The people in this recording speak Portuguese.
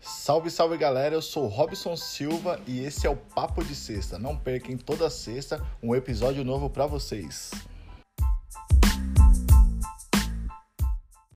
Salve, salve galera, eu sou Robson Silva e esse é o Papo de Sexta. Não percam toda sexta um episódio novo para vocês.